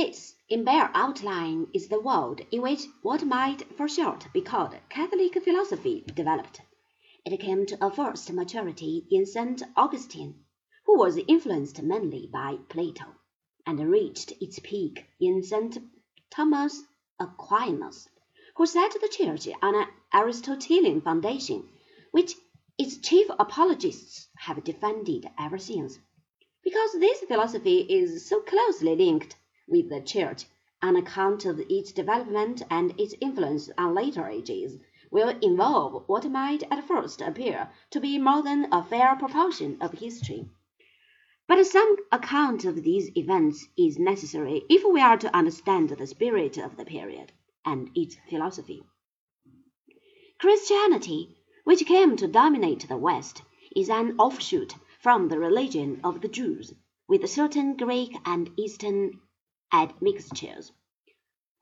This, in bare outline, is the world in which what might for short be called Catholic philosophy developed. It came to a first maturity in St. Augustine, who was influenced mainly by Plato, and reached its peak in St. Thomas Aquinas, who set the Church on an Aristotelian foundation, which its chief apologists have defended ever since. Because this philosophy is so closely linked with the Church, on account of its development and its influence on later ages, will involve what might at first appear to be more than a fair proportion of history. But some account of these events is necessary if we are to understand the spirit of the period and its philosophy. Christianity, which came to dominate the West, is an offshoot from the religion of the Jews, with certain Greek and Eastern admixtures.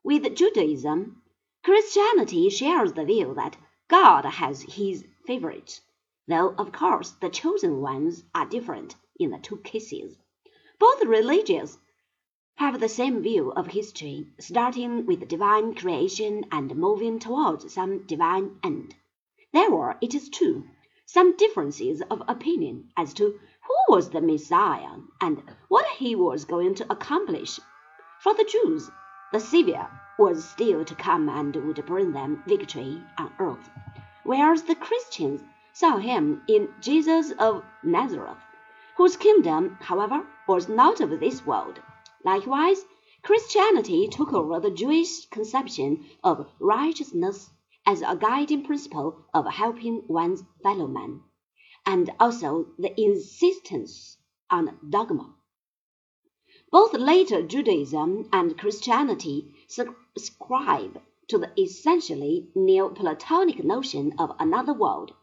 With Judaism, Christianity shares the view that God has his favorites, though of course the chosen ones are different in the two cases. Both religions have the same view of history, starting with the divine creation and moving towards some divine end. There were, it is true, some differences of opinion as to who was the Messiah and what he was going to accomplish. For the Jews, the Saviour was still to come and would bring them victory on earth, whereas the Christians saw him in Jesus of Nazareth, whose kingdom, however, was not of this world. Likewise, Christianity took over the Jewish conception of righteousness as a guiding principle of helping one's fellow man, and also the insistence on dogma. Both later Judaism and Christianity subscribe to the essentially Neoplatonic notion of another world.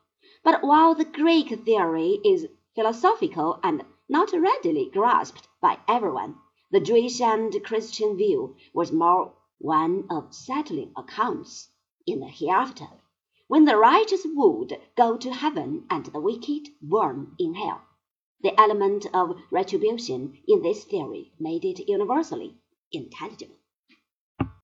But while the Greek theory is philosophical and not readily grasped by everyone, the Jewish and Christian view was more one of settling accounts in the hereafter, when the righteous would go to heaven and the wicked burn in hell. The element of retribution in this theory made it universally intelligible.